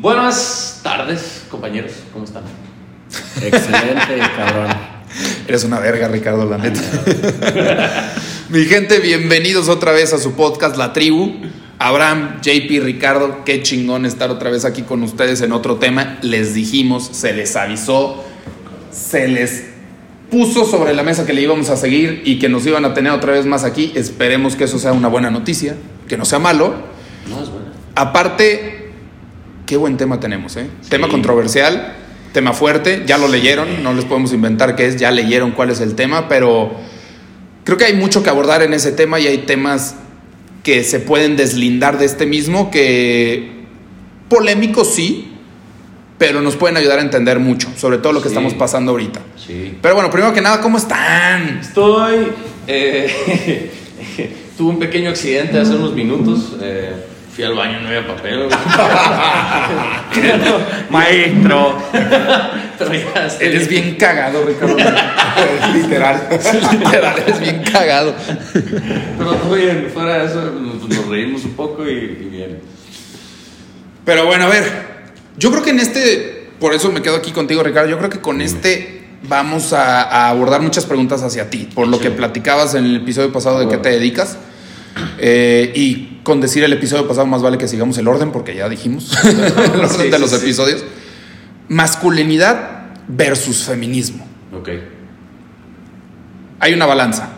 Buenas tardes, compañeros. ¿Cómo están? Excelente, cabrón. Eres una verga, Ricardo, la neta. Mi gente, bienvenidos otra vez a su podcast La Tribu. Abraham, JP, Ricardo, qué chingón estar otra vez aquí con ustedes en otro tema. Les dijimos, se les avisó, se les puso sobre la mesa que le íbamos a seguir y que nos iban a tener otra vez más aquí. Esperemos que eso sea una buena noticia, que no sea malo. No, es buena. Aparte, qué buen tema tenemos, ¿eh? Sí. Tema controversial, tema fuerte, ya lo leyeron, no les podemos inventar qué es, ya leyeron cuál es el tema, pero creo que hay mucho que abordar en ese tema y hay temas que se pueden deslindar de este mismo, que polémicos sí, pero nos pueden ayudar a entender mucho, sobre todo lo que Sí. estamos pasando ahorita. Sí. Pero bueno, primero que nada, ¿cómo están? Estoy. eh, tuve un pequeño accidente hace unos minutos. eh, fui al baño, no había papel. Maestro. Eres bien cagado, Ricardo. Literal. Literal, eres bien cagado. Pero todo bien, fuera de eso, nos reímos un poco y, y bien. Pero bueno, a ver, yo creo que en este, por eso me quedo aquí contigo, Ricardo, yo creo que con este vamos a, a abordar muchas preguntas hacia ti, por lo Sí. que platicabas en el episodio pasado de qué te dedicas. Eh, y con decir el episodio pasado más vale que sigamos el orden, porque ya dijimos el orden Sí, de sí, los sí. episodios. Masculinidad versus feminismo. Ok. Hay una balanza,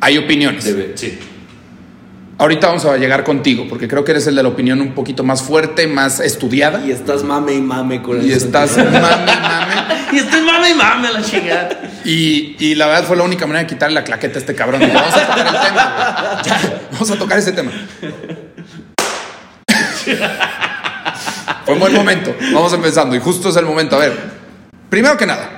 hay opiniones. Debe- sí. Ahorita vamos a llegar contigo, porque creo que eres el de la opinión un poquito más fuerte, más estudiada. Y estás mame y mame con Y estás mame, mame. Y estoy mame y mame a la chingada. Y, y la verdad fue la única manera de quitarle la claqueta a este cabrón. Digo, Vamos a tocar el tema. Ya, vamos a tocar ese tema. Fue un buen momento. Vamos empezando. Y justo es el momento. A ver, primero que nada,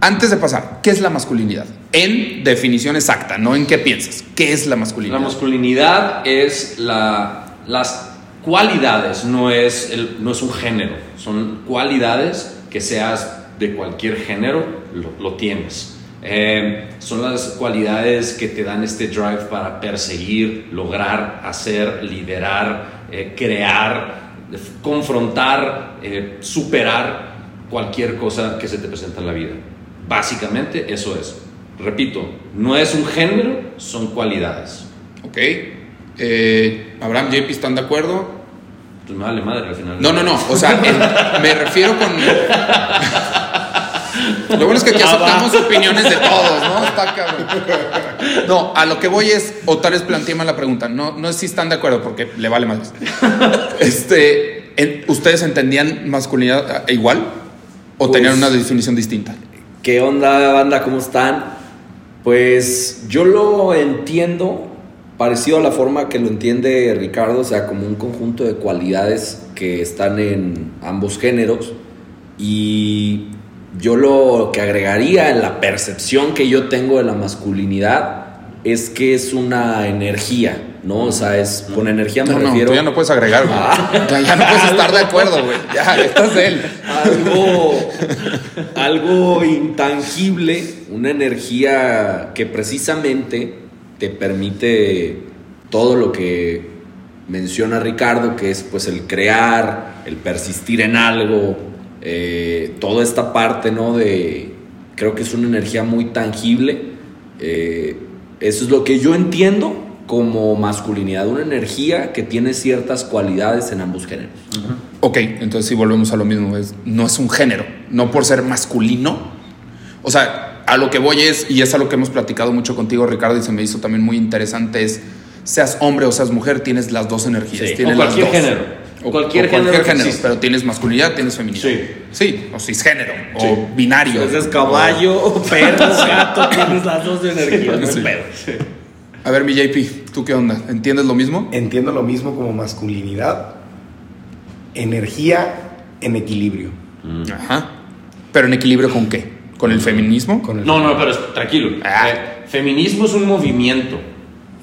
antes de pasar, ¿qué es la masculinidad? En definición exacta, no en qué piensas. ¿Qué es la La masculinidad? masculinidad es la, las cualidades, no es, el, no es un género. Son cualidades que seas de cualquier género, lo, lo tienes. Eh, son las cualidades que te dan este drive para perseguir, lograr, hacer, liderar, eh, crear, confrontar, eh, superar cualquier cosa que se te presenta en la vida. Básicamente eso es. Repito, no es un género, son cualidades. Ok. Abraham, JP, ¿están de acuerdo? Pues me vale madre al final. No, no, no. O sea, en- me refiero con. Lo bueno es que aquí aceptamos opiniones de todos, ¿no? Está cabrón. No, a lo que voy es, o tal vez planteé mal la pregunta. No, no es si están de acuerdo, porque le vale más. Este, ¿Ustedes entendían masculinidad eh, igual? ¿O Pues- tenían una definición distinta? ¿Qué onda, banda? ¿Cómo están? Pues yo lo entiendo parecido a la forma que lo entiende Ricardo, o sea, como un conjunto de cualidades que están en ambos géneros. Y yo lo que agregaría en la percepción que yo tengo de la masculinidad es que es una energía, ¿no? O sea, es con energía me No, no, refiero tú ya no puedes agregar, güey. Ya, ya no puedes estar de acuerdo, güey. Ya, estás él. algo, algo intangible, una energía que precisamente te permite todo lo que menciona Ricardo, que es pues el crear, el persistir en algo, eh, toda esta parte, ¿no? De, creo que es una energía muy tangible. eh, eso es lo que yo entiendo como masculinidad, una energía que tiene ciertas cualidades en ambos géneros. Ok, entonces sí volvemos a lo mismo. Es, no es un género, no por ser masculino. O sea, a lo que voy es, y es a lo que hemos platicado mucho contigo, Ricardo, y se me hizo también muy interesante, es, seas hombre o seas mujer, tienes las dos energías. Sí. tienes O las cualquier dos. género. O Cualquier o género pero tienes masculinidad, tienes feminidad. Sí. Sí, o cisgénero, Sí. o binario. Ese es caballo, perro, gato, tienes las dos no Sí. pedo. A ver, mi JP, ¿tú qué onda? ¿Entiendes lo mismo? Entiendo lo mismo como masculinidad, energía en equilibrio. Ajá. ¿Pero en equilibrio con qué? ¿Con el feminismo? Con el- No, no, pero es- tranquilo. Ah. Eh, feminismo es un movimiento.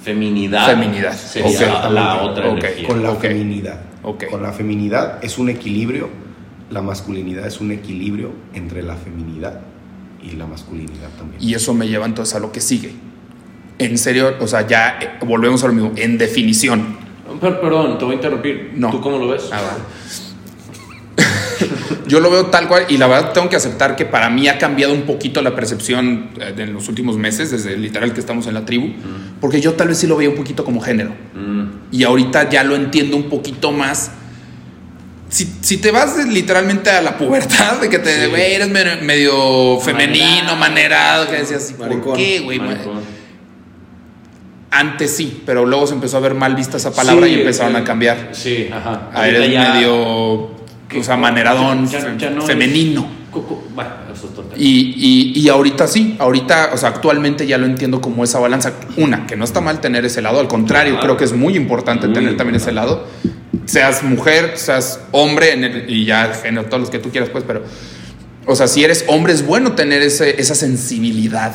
Feminidad. Feminidad. Sería Ok. la otra Ok. energía. con la feminidad. Ok. Con la feminidad es un equilibrio, la masculinidad es un equilibrio entre la feminidad y la masculinidad también. Y eso me lleva entonces a lo que sigue. En serio, o sea, ya eh, volvemos a lo mismo. En definición. Per- perdón, te voy a interrumpir. No. ¿Tú cómo lo ves? Ah, va. Yo lo veo tal cual y la verdad tengo que aceptar que para mí ha cambiado un poquito la percepción eh, en los últimos meses, desde literal que estamos en la tribu, porque yo tal vez sí lo veía un poquito como género. Mm, Y ahorita ya lo entiendo un poquito más. Si, si te vas literalmente a la pubertad, de que te Sí. güey, eres medio, medio femenino, Manerado. manerado, que decías, ¿por Maricón. qué, güey? Antes sí, pero luego se empezó a ver mal vista esa palabra Sí, y empezaron eh, a cambiar. Sí, ajá. A eres Ahorita ya- medio, o sea, maneradón, ya- ya- ya no es- femenino. Bueno, eso es total. Y, y, y ahorita sí, ahorita, o sea, actualmente ya lo entiendo como esa balanza. Una, que no está mal tener ese lado, al contrario, Claro. creo que es muy importante Muy tener también ese lado. Seas mujer, seas hombre, en el- y ya género, todos los que tú quieras, pues, pero, o sea, si eres hombre, es bueno tener ese, esa sensibilidad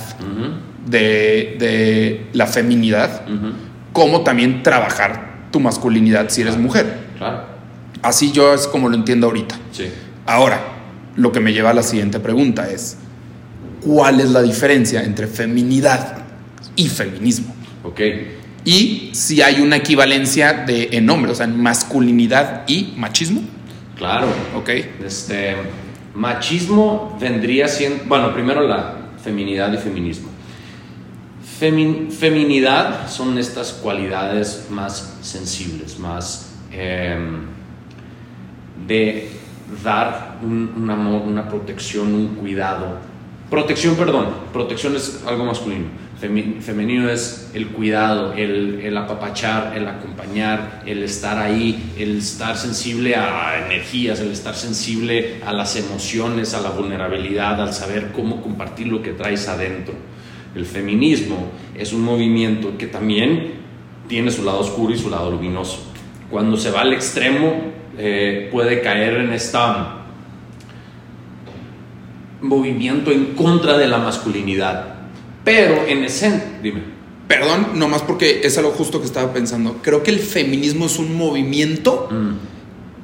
de, de la feminidad, ujú, como también trabajar tu masculinidad si eres mujer. Claro. Así yo es como lo entiendo ahorita. Sí. Ahora, lo que me lleva a la siguiente pregunta es, ¿cuál es la diferencia entre feminidad y feminismo? Ok. Y si hay una equivalencia de, en nombre, o sea, en masculinidad y machismo, Claro. ¿ok? Este, machismo vendría siendo, bueno, primero la feminidad y feminismo. Femin- feminidad son estas cualidades más sensibles, más em, de dar un, amor, una protección, un cuidado. Protección, perdón, protección es algo masculino. Femenino es el cuidado, el, el apapachar, el acompañar, el estar ahí, el estar sensible a energías, el estar sensible a las emociones, a la vulnerabilidad, al saber cómo compartir lo que traes adentro. El feminismo es un movimiento que también tiene su lado oscuro y su lado luminoso. Cuando se va al extremo, eh, puede caer en esta movimiento en contra de la masculinidad. Pero en esencia, dime. Perdón, nomás porque es algo justo que estaba pensando. Creo que el feminismo es un movimiento Mm,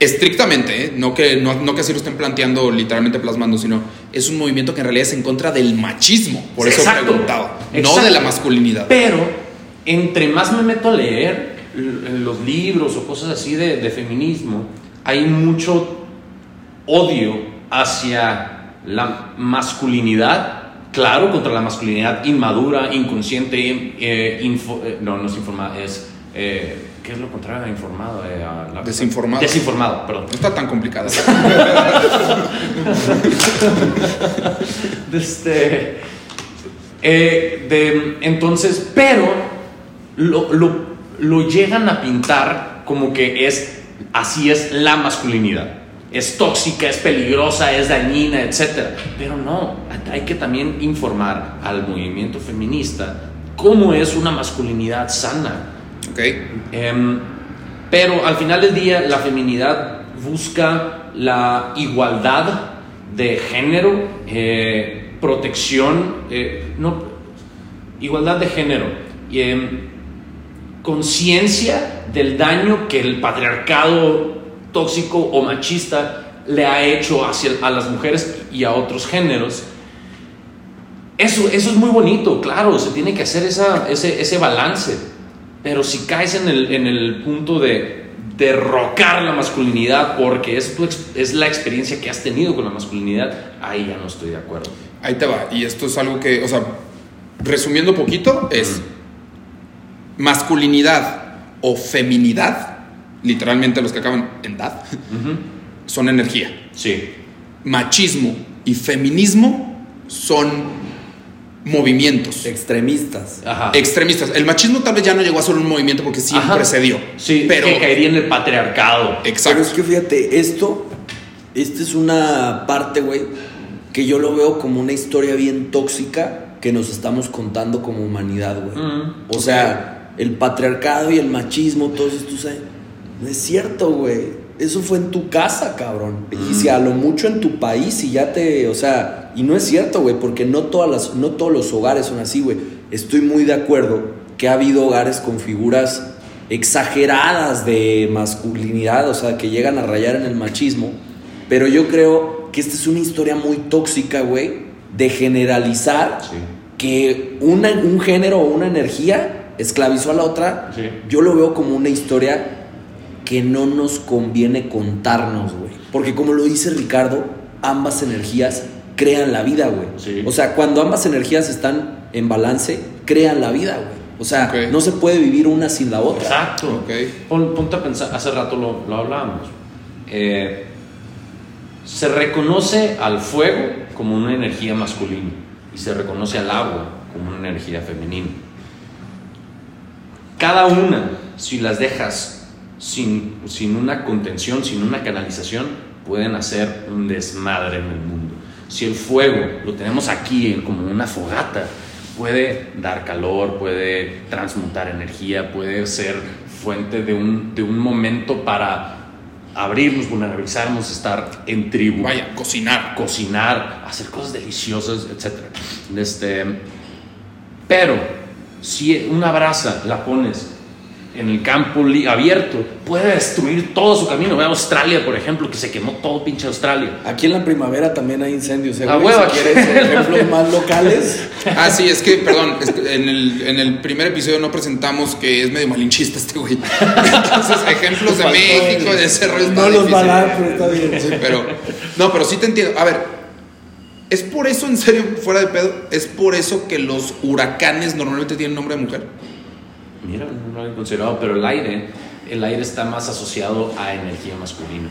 estrictamente, ¿eh? no, que, no, no que así lo estén planteando, literalmente plasmando, sino es un movimiento que en realidad es en contra del machismo. Por eso Exacto. preguntaba, no Exacto. de la masculinidad. Pero entre más me meto a leer l- los libros o cosas así de, de feminismo, hay mucho odio hacia la masculinidad. Claro, contra la masculinidad inmadura, inconsciente, eh, info- eh, no, no es informada, es, eh, ¿qué es lo contrario a informado? A la- Desinformado. Desinformado, perdón. No está tan complicada. Este, de- entonces, pero lo, lo- lo llegan a pintar como que es así es la masculinidad. Es tóxica, es peligrosa, es dañina, etc. Pero no, hay que también informar al movimiento feminista cómo es una masculinidad sana. ¿Ok? Em, pero al final del día, la feminidad busca la igualdad de género, eh, protección, eh, no, igualdad de género, y, em, conciencia del daño que el patriarcado tóxico o machista le ha hecho hacia, a las mujeres y a otros géneros. Eso, eso es muy bonito, claro, se tiene que hacer esa, ese, ese balance. Pero si caes en el, en el punto de derrocar la masculinidad porque es, tu es la experiencia que has tenido con la masculinidad, ahí ya no estoy de acuerdo. Ahí te va. Y esto es algo que, o sea, resumiendo poquito, es masculinidad o feminidad, literalmente los que acaban en dad, son energía. Sí, Machismo y feminismo son movimientos Extremistas. ajá. extremistas. El machismo tal vez ya no llegó a ser un movimiento porque siempre Ajá. se dio. Sí, pero que caería en el patriarcado. Pero exacto. es que fíjate, esto, esta es una parte, güey, que yo lo veo como una historia bien tóxica que nos estamos contando como humanidad, güey. Mm, o sea, el patriarcado y el machismo, todos estos años. No es cierto, güey. Eso fue en tu casa, cabrón. Y si a lo mucho en tu país y ya te, o sea, y no es cierto, güey, porque no todas las no todos los hogares son así, güey. Estoy muy de acuerdo que ha habido hogares con figuras exageradas de masculinidad, o sea, que llegan a rayar en el machismo, pero yo creo que esta es una historia muy tóxica, güey, de generalizar Sí. que una- un género o una energía esclavizó a la otra, Sí. yo lo veo como una historia que no nos conviene contarnos, güey. Porque como lo dice Ricardo, ambas energías crean la vida, güey. Sí. O sea, cuando ambas energías están en balance, crean la vida, güey. O sea, no se puede vivir una sin la otra. Exacto. Ok. Pon- ponte a pensar, hace rato lo, lo hablábamos. Eh, se reconoce al fuego como una energía masculina y se reconoce al agua como una energía femenina. Cada una, si las dejas sin, sin una contención, sin una canalización, pueden hacer un desmadre en el mundo. Si el fuego lo tenemos aquí como una fogata, puede dar calor, puede transmutar energía, puede ser fuente de un, de un momento para abrirnos, vulnerabilizarnos, estar en tribu Vaya, cocinar. cocinar, hacer cosas deliciosas, etc. Este, pero una brasa la pones en el campo abierto, puede destruir todo su camino. Ve a Australia, por ejemplo, que se quemó todo pinche Australia. Aquí en la primavera también hay incendios, ¿eh, A güey? huevo, Si aquí. quieres ejemplos más locales. Ah, sí, es que, perdón, es que en el, en el primer episodio no presentamos que es medio malinchista este güey. Entonces, ejemplos de México, de ese rollo No los va a dar, pero está bien. Sí, pero, no, pero sí te entiendo. A ver, ¿es por eso, en serio, fuera de pedo, es por eso que los huracanes normalmente tienen nombre de mujer? Mira, no lo había considerado, pero el aire, el aire está más asociado a energía masculina,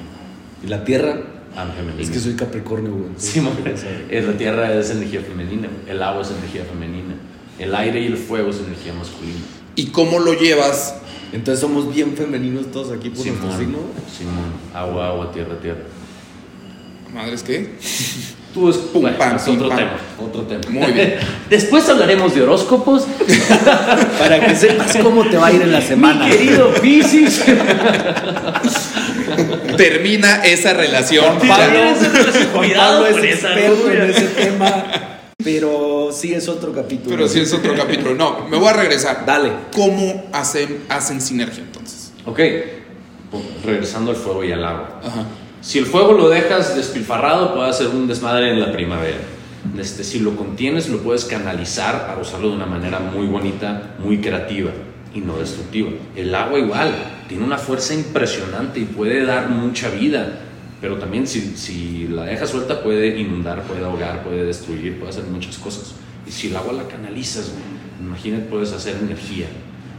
¿Y la tierra? a femenina. Es que soy Capricornio, güey. Sí, la tierra es energía femenina, el agua es energía femenina, el aire y el fuego es energía masculina. ¿Y cómo lo llevas? Entonces somos bien femeninos todos aquí por nuestro signo. Simón, agua, agua, tierra, tierra. Madres, ¿qué? Tú es, Pum, bueno, pam, es pim, otro pam. tema, otro tema. Muy bien. Después hablaremos de horóscopos. Para que sepas cómo te va a ir en la semana. Mi querido Piscis. Termina esa relación. Juan. Pablo, Pablo es experto en ese tema, pero sí es otro capítulo. Pero sí es otro capítulo. No, me voy a regresar. Dale. ¿Cómo hacen, hacen sinergia entonces? Ok, pues, regresando al fuego y al agua. Ajá. Si el fuego lo dejas despilfarrado, puede hacer un desmadre en la primavera. Este, si lo contienes, lo puedes canalizar para usarlo de una manera muy bonita, muy creativa y no destructiva. El agua igual, tiene una fuerza impresionante y puede dar mucha vida, pero también si, si la dejas suelta puede inundar, puede ahogar, puede destruir, puede hacer muchas cosas. Y si el agua la canalizas, imagínate, puedes hacer energía,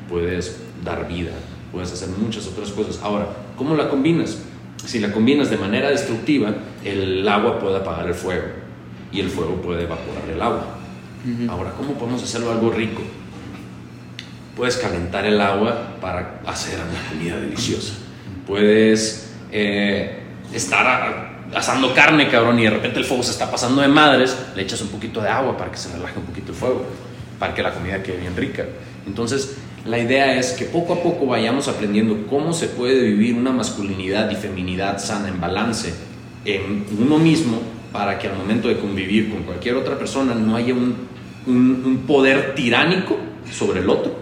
puedes dar vida, puedes hacer muchas otras cosas. Ahora, ¿cómo la combinas? Si la combinas de manera destructiva, el agua puede apagar el fuego y el fuego puede evaporar el agua. Ahora, ¿cómo podemos hacerlo algo rico? Puedes calentar el agua para hacer una comida deliciosa. Puedes eh, estar asando carne, cabrón, y de repente el fuego se está pasando de madres, le echas un poquito de agua para que se relaje un poquito el fuego, para que la comida quede bien rica. Entonces, la idea es que poco a poco vayamos aprendiendo cómo se puede vivir una masculinidad y feminidad sana en balance en uno mismo para que al momento de convivir con cualquier otra persona no haya un, un- poder tiránico sobre el otro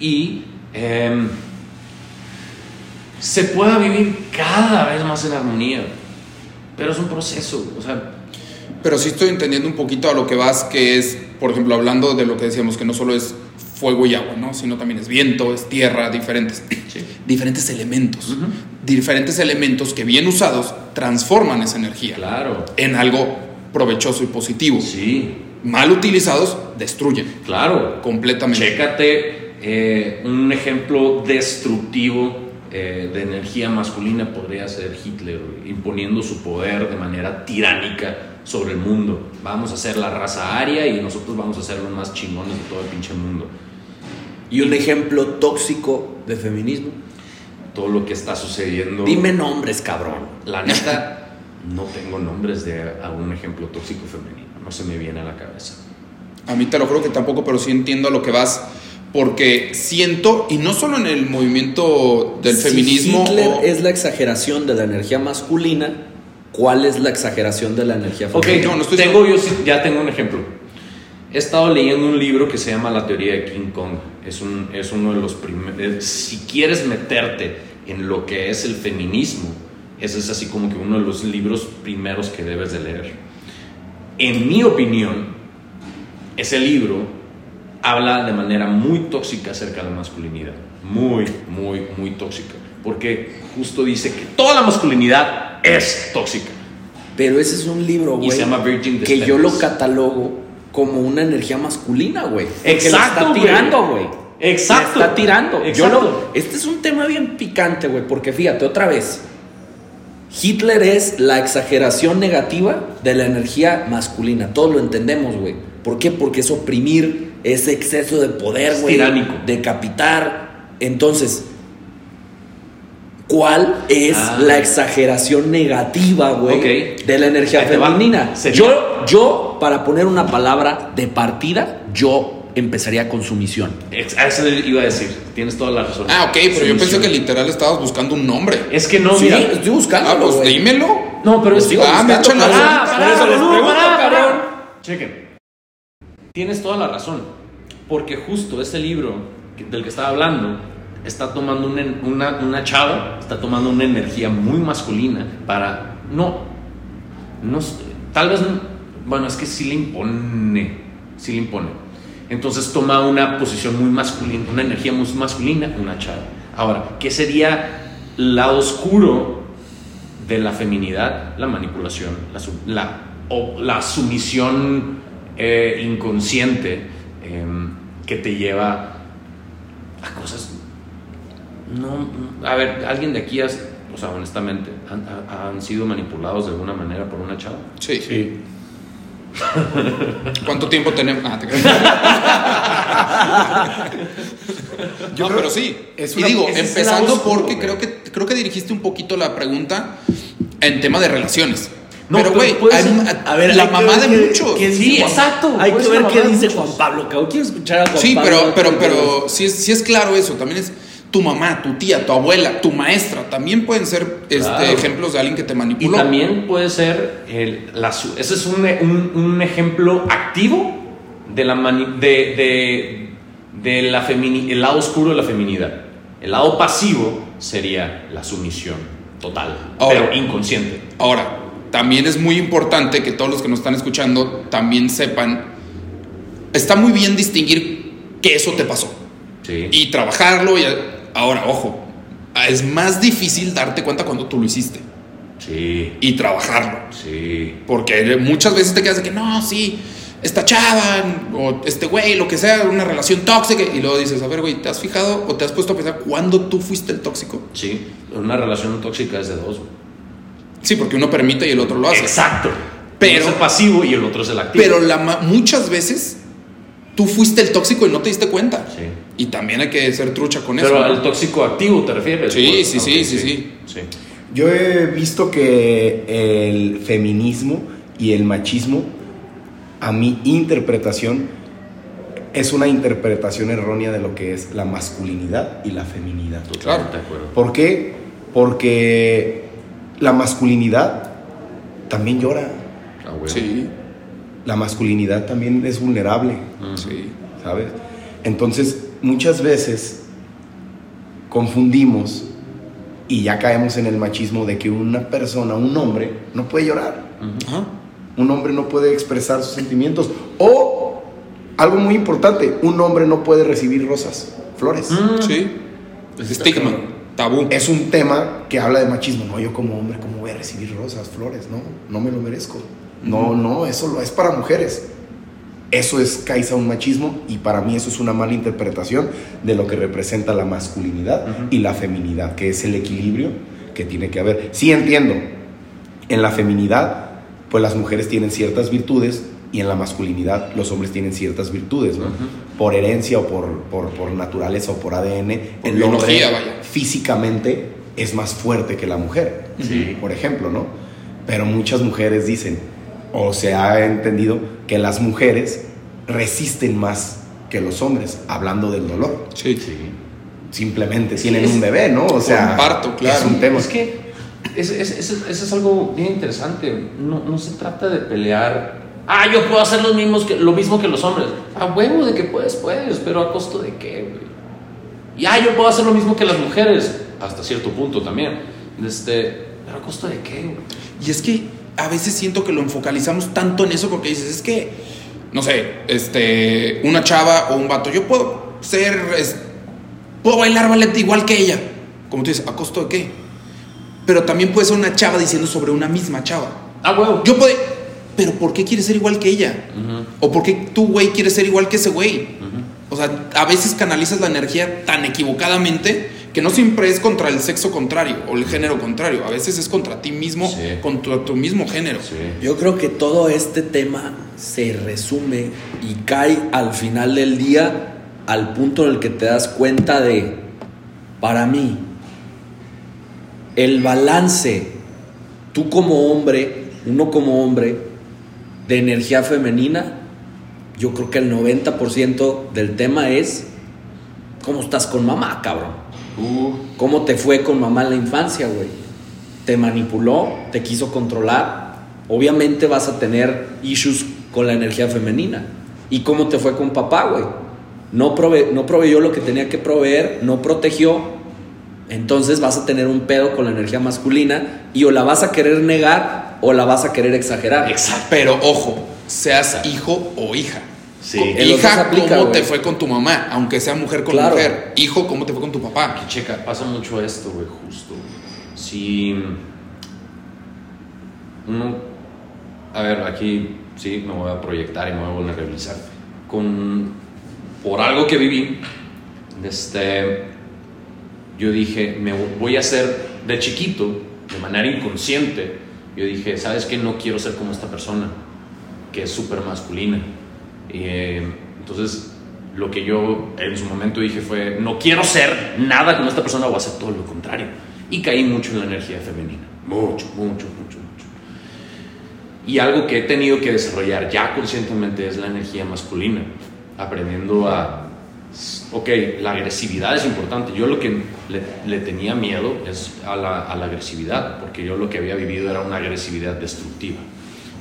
y em, se pueda vivir cada vez más en armonía. Pero es un proceso, o sea, Pero sí estoy entendiendo un poquito a lo que vas, que es, por ejemplo, hablando de lo que decíamos, que no solo es fuego y agua, ¿no? Sino también es viento, es tierra, diferentes, Sí. diferentes elementos. Diferentes elementos que bien usados transforman esa energía claro, en algo provechoso y positivo. sí, Mal utilizados, destruyen claro. completamente. Chécate eh, un ejemplo destructivo eh, de energía masculina podría ser Hitler, imponiendo su poder de manera tiránica sobre el mundo. Vamos a ser la raza aria y nosotros vamos a ser los más chingones de todo el pinche mundo. Y un ejemplo tóxico de feminismo. Todo lo que está sucediendo. Dime nombres, cabrón. La neta, no tengo nombres de a un ejemplo tóxico femenino. No se me viene a la cabeza. A mí te lo creo que tampoco, pero sí entiendo a lo que vas, porque siento, y no solo en el movimiento del Si feminismo, Hitler o- es la exageración de la energía masculina. ¿Cuál es la exageración de la energía Ok, femenina? no, no estoy tengo, yo ya tengo un ejemplo. He estado leyendo un libro que se llama La teoría de King Kong. Es, un, es uno de los primeros... Si quieres meterte en lo que es el feminismo, ese es así como que uno de los libros primeros que debes de leer. En mi opinión, ese libro habla de manera muy tóxica acerca de la masculinidad. Muy, muy, muy tóxica. Porque justo dice que toda la masculinidad es tóxica. Pero ese es un libro, güey. Que yo lo catalogo como una energía masculina, güey. Exacto, está tirando, güey. Exacto. Está tirando. Yo Exacto. lo- este es un tema bien picante, güey. Porque fíjate, otra vez. Hitler es la exageración negativa de la energía masculina. Todos lo entendemos, güey. ¿Por qué? Porque es oprimir ese exceso de poder, güey. tiránico. Decapitar. Entonces, ¿cuál es Ah. la exageración negativa, güey, Ok. de la energía Ahí femenina? Yo, yo, para poner una palabra de partida, yo empezaría con sumisión. Eso iba a decir. Tienes toda la razón. Ah, ok, pero yo pensé que literal estabas buscando un nombre. Es que no, sí, mira. estoy buscando. Ah, pues dímelo. No, pero es. Sigo Ah, me echan la. Ah, eso les pregunto, cabrón. Chequen. Tienes toda la razón. Porque justo ese libro del que estaba hablando está tomando una, una, una chava, está tomando una energía muy masculina para. No. no tal vez. no- Bueno, es que sí le impone. Sí le impone. Entonces toma una posición muy masculina, una energía muy masculina, una chava. Ahora, ¿qué sería lado oscuro de la feminidad, la manipulación, la, o la sumisión eh, inconsciente em, que te lleva a cosas. No, a ver, alguien de aquí, has- o sea, honestamente, han, ha- han sido manipulados de alguna manera por una chava. Sí. Sí. ¿Cuánto tiempo tenemos? Ah, te creas. no, pero sí. es y una- digo, empezando oscuro, porque creo que, creo que dirigiste un poquito la pregunta en tema de relaciones. No, pero, güey, A ver, la mamá de muchos. Sí, Juan- exacto, Hay que ver qué dice muchos. Juan Pablo, cabrón. Quiero escuchar a Juan Sí, Pablo. pero, pero, pero sí es, sí es claro eso. También es tu mamá, tu tía, tu abuela, tu maestra. También pueden ser este, Claro. ejemplos de alguien que te Y manipuló. también puede ser, el, la, ese es un, un- un ejemplo activo de la mani- de, de, de la femini- el lado oscuro de la feminidad. El lado pasivo sería la sumisión total, Ahora. pero inconsciente. Ahora, también es muy importante que todos los que nos están escuchando también sepan, está muy bien distinguir que eso te pasó Sí. y trabajarlo. Y ahora, ojo, es más difícil darte cuenta cuando tú lo hiciste sí, y trabajarlo. sí. Porque muchas veces te quedas de que no, sí, esta chava o este güey, lo que sea, una relación tóxica. Y luego dices, a ver, güey, ¿te has fijado o te has puesto a pensar cuándo tú fuiste el tóxico? Sí, una relación tóxica es de dos. güey. Sí, porque uno permite y el otro lo hace. Exacto. Pero- Uno es el pasivo y el otro es el activo. Pero la, muchas veces tú fuiste el tóxico y no te diste cuenta. Sí. Y también hay que ser trucha con Pero eso. al ¿no? tóxico activo te refieres. Sí, güey? sí, sí, sí, sí. sí. Yo he visto que el feminismo y el machismo, a mi interpretación, es una interpretación errónea de lo que es la masculinidad y la feminidad. Totalmente de acuerdo. ¿Por qué? Porque la masculinidad también llora. Ah, güey. Sí, La masculinidad también es vulnerable, Mm. sí. ¿sabes? Entonces, muchas veces confundimos y ya caemos en el machismo de que una persona, un hombre, no puede llorar. Ajá. Un hombre no puede expresar sus sentimientos. O, algo muy importante, un hombre no puede recibir rosas, flores. Mm. Sí. Estigma, tabú. Es un tema que habla de machismo. No, yo como hombre, ¿cómo voy a recibir rosas, flores? No, no me lo merezco. No, no, eso lo es para mujeres. Eso es causa un machismo y para mí eso es una mala interpretación de lo que representa la masculinidad y la feminidad, que es el equilibrio que tiene que haber. Sí entiendo, en la feminidad, pues las mujeres tienen ciertas virtudes y en la masculinidad los hombres tienen ciertas virtudes, ¿no? Por herencia o por, por, por naturaleza o por ADN, Por el hombre vaya. físicamente es más fuerte que la mujer, Sí. por ejemplo, ¿no? Pero muchas mujeres dicen, o se ha entendido, que las mujeres resisten más que los hombres, hablando del dolor. Sí. Sí. Simplemente Sí, tienen es- un bebé, ¿no? O sea, Comparto, claro. es un tema. Es que ese es, es- eso es algo bien interesante. No, no se trata de pelear. Ah, yo puedo hacer lo mismo que, lo mismo que los hombres. A huevo de que puedes, puedes, pero a costo de qué, güey. Y ah, yo puedo hacer lo mismo que las mujeres. Hasta cierto punto también. Este, pero a costo de qué, güey. Y es que a veces siento que lo enfocalizamos tanto en eso porque dices, es que, no sé, este, una chava o un vato, yo puedo ser, es- puedo bailar ballet igual que ella. Como tú dices, ¿a costo de qué? Pero también puede ser una chava diciendo sobre una misma chava. Ah, huevo. Yo puedo. Pero ¿por qué quieres ser igual que ella? ¿O por qué tú, güey, quieres ser igual que ese güey? O sea, a veces canalizas la energía tan equivocadamente que no siempre es contra el sexo contrario o el género contrario. A veces es contra ti mismo, Sí. contra tu mismo género. Sí. Yo creo que todo este tema se resume y cae al final del día al punto en el que te das cuenta de, para mí, el balance, tú como hombre, uno como hombre, de energía femenina, yo creo que el 90% del tema es cómo estás con mamá, cabrón. Uh, ¿Cómo te fue con mamá en la infancia, güey? ¿Te manipuló? ¿Te quiso controlar? Obviamente vas a tener issues con la energía femenina. ¿Y cómo te fue con papá, güey? No, prove no proveyó lo que tenía que proveer, no protegió. Entonces vas a tener un pedo con la energía masculina y o la vas a querer negar o la vas a querer exagerar. exacto. Pero ojo, seas hijo o hija. Sí. Hija, aplica, ¿cómo te fue con tu mamá? Aunque sea mujer con Claro. mujer. Hijo, ¿cómo te fue con tu papá? Que checa, pasa mucho esto, güey, justo. Si uno, a ver, aquí sí me voy a proyectar y me voy a vulnerabilizar. Con, por algo que viví, este, yo dije, me voy a hacer de chiquito, de manera inconsciente, yo dije, ¿sabes qué? No quiero ser como esta persona, que es súper masculina. Eh, entonces, lo que yo en su momento dije fue, no quiero ser nada como esta persona, voy a hacer todo lo contrario. Y caí mucho en la energía femenina. Mucho, mucho, mucho, mucho. Y algo que he tenido que desarrollar ya conscientemente es la energía masculina. Aprendiendo a... Ok, la agresividad es importante. Yo lo que le, tenía miedo es a la agresividad, porque yo lo que había vivido era una agresividad destructiva.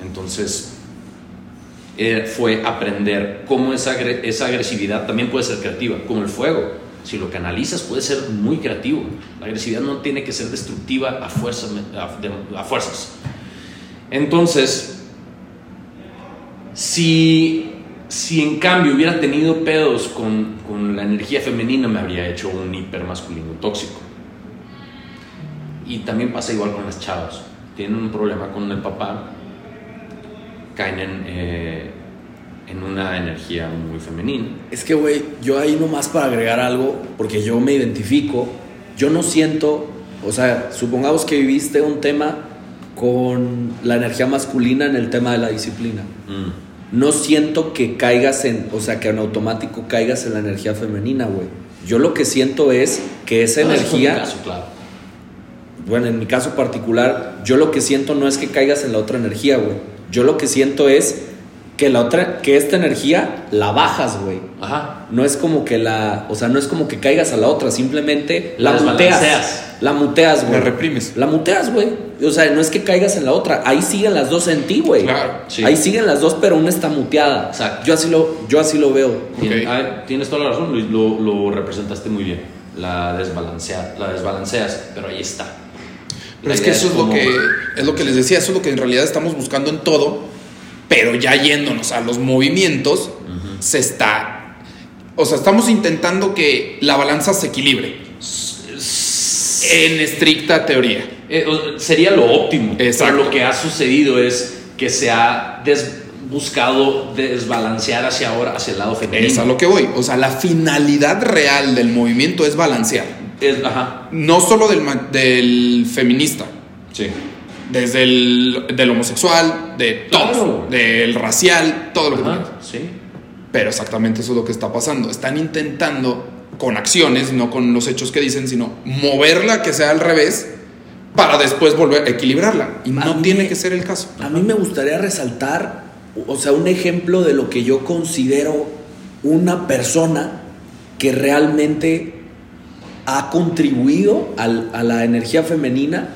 Entonces, eh, fue aprender cómo esa, esa agresividad también puede ser creativa, como el fuego. Si lo canalizas puede ser muy creativo. La agresividad no tiene que ser destructiva a, fuerza, a fuerzas. Entonces, si, si en cambio hubiera tenido pedos con, con la energía femenina, me habría hecho un hipermasculino tóxico. Y también pasa igual con las chavas. Tienen un problema con el papá, caen en, eh, en una energía muy femenina. Es que, güey, yo ahí nomás para agregar algo, porque yo me identifico, yo no siento, o sea, supongamos que viviste un tema con la energía masculina en el tema de la disciplina. Mm. No siento que caigas en, o sea, que en automático caigas en la energía femenina, güey. Yo lo que siento es que esa No, energía, caso, claro. Bueno, en mi caso particular, yo lo que siento no es que caigas en la otra energía, güey. Yo lo que siento es que la otra, que esta energía la bajas, güey. Ajá. No es como que la, o sea, no es como que caigas a la otra, simplemente La la, muteas. desbalanceas. La muteas, güey. La reprimes. La muteas, güey. O sea, no es que caigas en la otra, ahí siguen las dos en ti, güey. Claro, sí. Ahí siguen las dos, pero una está muteada. Exacto. Yo así lo, yo así lo veo. Tien- Ok. ah, tienes toda la razón, Luis, lo, lo representaste muy bien. La, desbalancea, la desbalanceas, pero ahí está. Pero es que eso es lo como- que es lo que les decía, eso es lo que en realidad estamos buscando en todo, pero ya yéndonos a los movimientos, se está. O sea, estamos intentando que la balanza se equilibre. En estricta teoría. Eh, sería lo óptimo. Exacto. Pero lo que ha sucedido es que se ha des- buscado desbalancear hacia ahora, hacia el lado femenino. Es a lo que voy. O sea, la finalidad real del movimiento es balancear. Es- ajá. No solo del, del feminista, Sí. desde el del homosexual, de todo, Claro. del racial, todo lo que quieras. sí. Pero exactamente eso es lo que está pasando. Están intentando con acciones, no con los hechos que dicen, sino moverla que sea al revés para después volver a equilibrarla. Y A no mí- tiene que ser el caso. A mí me gustaría resaltar, o sea, un ejemplo de lo que yo considero una persona que realmente ha contribuido al- a la energía femenina.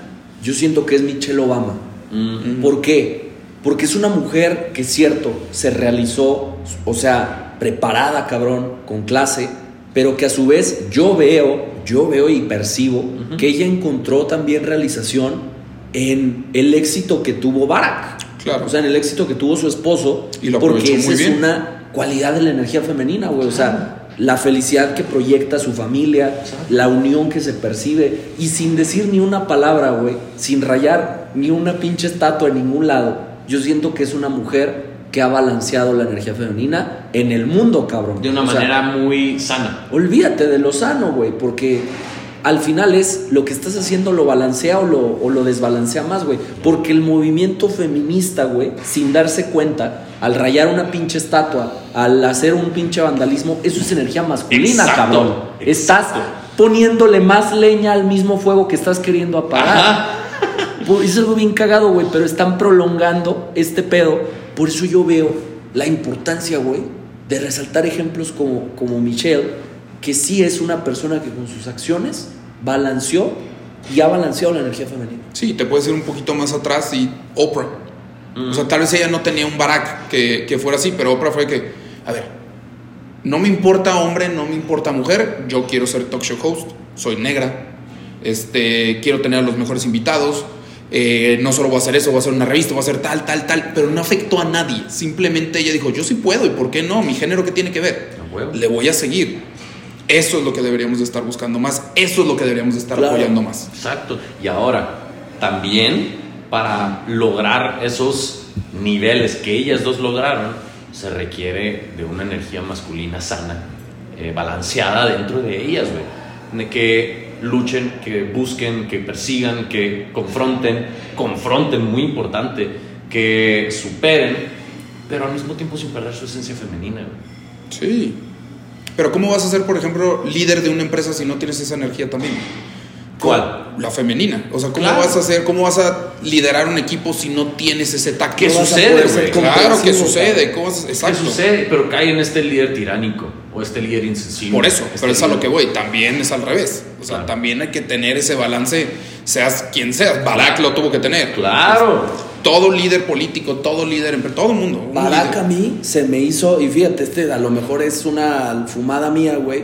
Yo siento que es Michelle Obama. Mm. ¿Por qué? Porque es una mujer que, cierto, se realizó, o sea, preparada, cabrón, con clase, pero que a su vez yo veo, yo veo y percibo que ella encontró también realización en el éxito que tuvo Barack. Claro. O sea, en el éxito que tuvo su esposo. Y lo porque esa muy es una cualidad de la energía femenina, güey. O sea, la felicidad que proyecta su familia, la unión que se percibe y sin decir ni una palabra, güey, sin rayar ni una pinche estatua en ningún lado. Yo siento que es una mujer que ha balanceado la energía femenina en el mundo, cabrón. De una O sea, manera muy sana. Olvídate de lo sano, güey, porque al final es lo que estás haciendo lo balancea o lo, o lo desbalancea más, güey. Porque el movimiento feminista, güey, sin darse cuenta, al rayar una pinche estatua, al hacer un pinche vandalismo, eso es energía masculina, Exacto, cabrón. Estás poniéndole más leña al mismo fuego que estás queriendo apagar. Ajá. Es algo bien cagado, güey, pero están prolongando este pedo. Por eso yo veo la importancia, güey, de resaltar ejemplos como, como Michelle, que sí es una persona que con sus acciones balanceó y ha balanceado la energía femenina. Sí, te puedes ir un poquito más atrás y Oprah. O sea, tal vez ella no tenía un Barack que, que fuera así, pero Oprah fue que, a ver, no me importa hombre, no me importa mujer, yo quiero ser talk show host, soy negra, este, quiero tener a los mejores invitados, eh, no solo voy a hacer eso, voy a hacer una revista, voy a hacer tal, tal, tal, pero no afectó a nadie, simplemente ella dijo, yo sí puedo, ¿y por qué no? Mi género, ¿qué tiene que ver? Le voy a seguir. Eso es lo que deberíamos de estar buscando más, eso es lo que deberíamos de estar Claro. apoyando más. Exacto. Y ahora, también para lograr esos niveles que ellas dos lograron, se requiere de una energía masculina sana, eh, balanceada dentro de ellas, güey. De que luchen, que busquen, que persigan, que confronten, confronten, muy importante, que superen, pero al mismo tiempo sin perder su esencia femenina, güey. Sí. Pero ¿cómo vas a ser, por ejemplo, líder de una empresa si no tienes esa energía también? ¿Cuál? La femenina. O sea, ¿cómo Claro. vas a hacer, cómo vas a liderar un equipo si no tienes ese tacto? ¿Qué sucede, güey? Claro que comprensivo, sucede. cabrón. ¿Cómo vas a- ¿Qué Exacto. sucede? Pero cae en este líder tiránico o este líder insensible. Por eso, este pero es a lo que voy. También es al revés. O sea, Claro. también hay que tener ese balance, seas quien seas. Barack lo tuvo que tener. Claro. Todo líder político, todo líder, todo el mundo. líder. a mí se me hizo, y fíjate, este a lo mejor es una fumada mía, güey,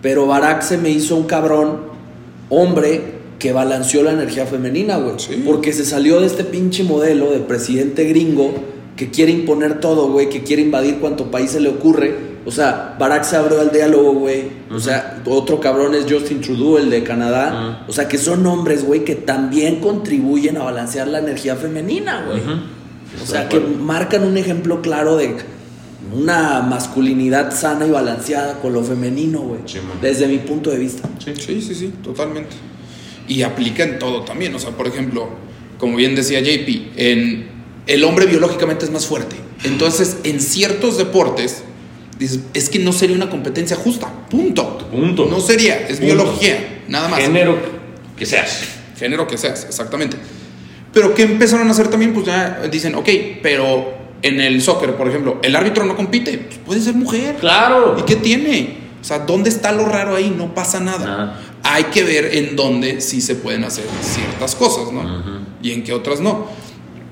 pero Barack se me hizo un cabrón, hombre, que balanceó la energía femenina, güey. Sí. Porque se salió de este pinche modelo de presidente gringo que quiere imponer todo, güey, que quiere invadir cuanto país se le ocurre. O sea, Barack se abrió al diálogo, güey. O sea, otro cabrón es Justin Trudeau, el de Canadá. O sea, que son hombres, güey, que también contribuyen a balancear la energía femenina, güey. O sea, que marcan un ejemplo claro de una masculinidad sana y balanceada con lo femenino, güey. Sí, desde mi punto de vista. Sí, sí, sí, totalmente. Y aplica en todo también. O sea, por ejemplo, como bien decía JP, en, el hombre biológicamente es más fuerte. Entonces, en ciertos deportes, dices, es que no sería una competencia justa. Punto. Punto. No sería, es Punto. biología, nada más. Género que seas. Género que seas, exactamente. Pero ¿qué empezaron a hacer también? Pues ya dicen, ok, pero en el soccer, por ejemplo, el árbitro no compite, pues puede ser mujer. Claro. ¿Y qué tiene? O sea, ¿dónde está lo raro ahí? No pasa nada. Nada. Hay que ver en dónde sí se pueden hacer ciertas cosas, ¿no? Y en qué otras no.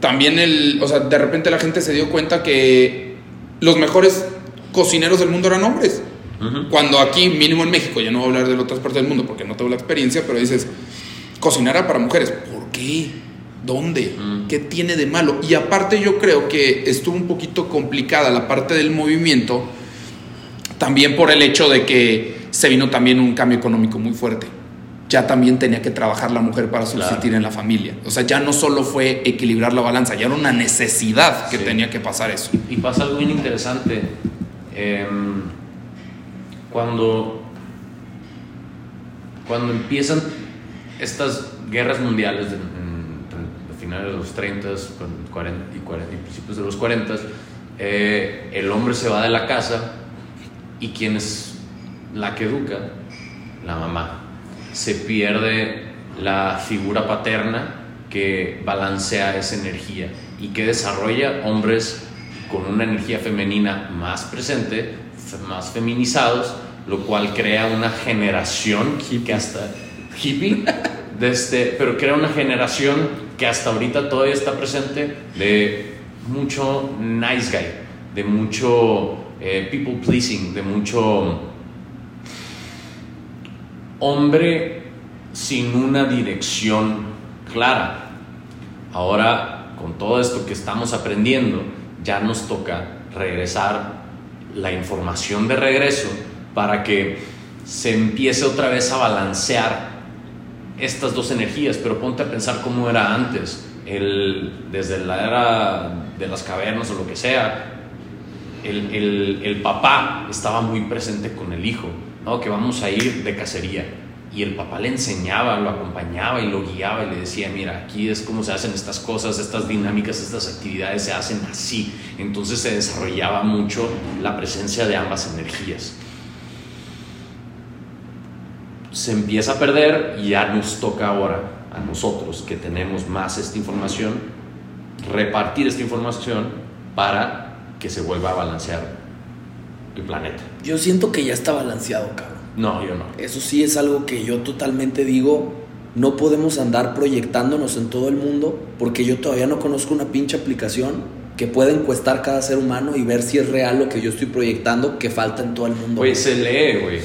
También el, o sea, de repente la gente se dio cuenta que los mejores cocineros del mundo eran hombres. Cuando aquí, mínimo en México, ya no voy a hablar de otras partes del mundo porque no tengo la experiencia, pero dices, cocinar era para mujeres. ¿Por qué? ¿Dónde? ¿Qué tiene de malo? Y aparte yo creo que estuvo un poquito complicada la parte del movimiento, también por el hecho de que se vino también un cambio económico muy fuerte. Ya también tenía que trabajar la mujer para subsistir Claro. en la familia. O sea, ya no solo fue equilibrar la balanza, ya era una necesidad que Sí. tenía que pasar eso. Y pasa algo bien interesante. Em, cuando, cuando empiezan estas guerras mundiales de, de finales de los 30, con 40 y, 40 y principios de los 40, eh, el hombre se va de la casa y quien es la que educa, la mamá. Se pierde la figura paterna que balancea esa energía y que desarrolla hombres con una energía femenina más presente, más feminizados, lo cual crea una generación que hasta hippie, desde, pero crea una generación que hasta ahorita todavía está presente de mucho nice guy, de mucho eh, people pleasing, de mucho hombre sin una dirección clara. Ahora, con todo esto que estamos aprendiendo, ya nos toca regresar la información de regreso para que se empiece otra vez a balancear estas dos energías, pero ponte a pensar cómo era antes, el, desde la era de las cavernas o lo que sea, el, el- el papá estaba muy presente con el hijo, ¿no? que vamos a ir de cacería. Y el papá le enseñaba, lo acompañaba y lo guiaba y le decía, mira, aquí es como se hacen estas cosas, estas dinámicas, estas actividades se hacen así. Entonces se desarrollaba mucho la presencia de ambas energías. Se empieza a perder y ya nos toca ahora a nosotros que tenemos más esta información, repartir esta información para que se vuelva a balancear el planeta. Yo siento que ya está balanceado, cabrón. No, yo no. Eso sí es algo que yo totalmente digo, no podemos andar proyectándonos en todo el mundo porque yo todavía no conozco una pinche aplicación que pueda encuestar cada ser humano y ver si es real lo que yo estoy proyectando que falta en todo el mundo. Güey, se lee, güey.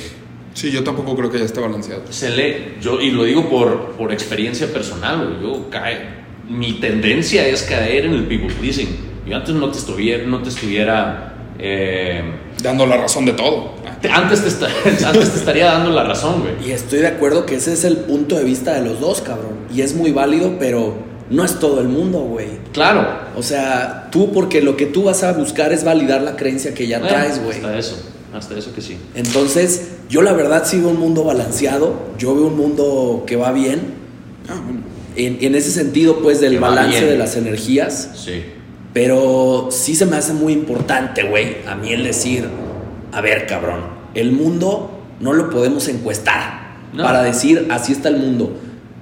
Sí, yo tampoco creo que ya esté balanceado. Se lee. Yo, y lo digo por, por experiencia personal, güey. Yo cae. Mi tendencia es caer en el people pleasing. Yo antes no te estuviera. No te estuviera eh, Dando la razón de todo. te- antes, te esta- antes te estaría dando la razón, güey. Y estoy de acuerdo que ese es el punto de vista de los dos, cabrón. Y es muy válido, pero no es todo el mundo, güey. Claro. O sea, tú porque lo que tú vas a buscar es validar la creencia que ya Bueno, traes, güey. Hasta eso. Hasta eso que sí. Entonces, yo la verdad sí veo un mundo balanceado, yo veo un mundo que va bien, Ah, bueno. en, en ese sentido, pues, del Que balance de las energías, Sí. Pero sí se me hace muy importante, güey, a mí el decir, a ver, cabrón, el mundo no lo podemos encuestar No. para decir, así está el mundo.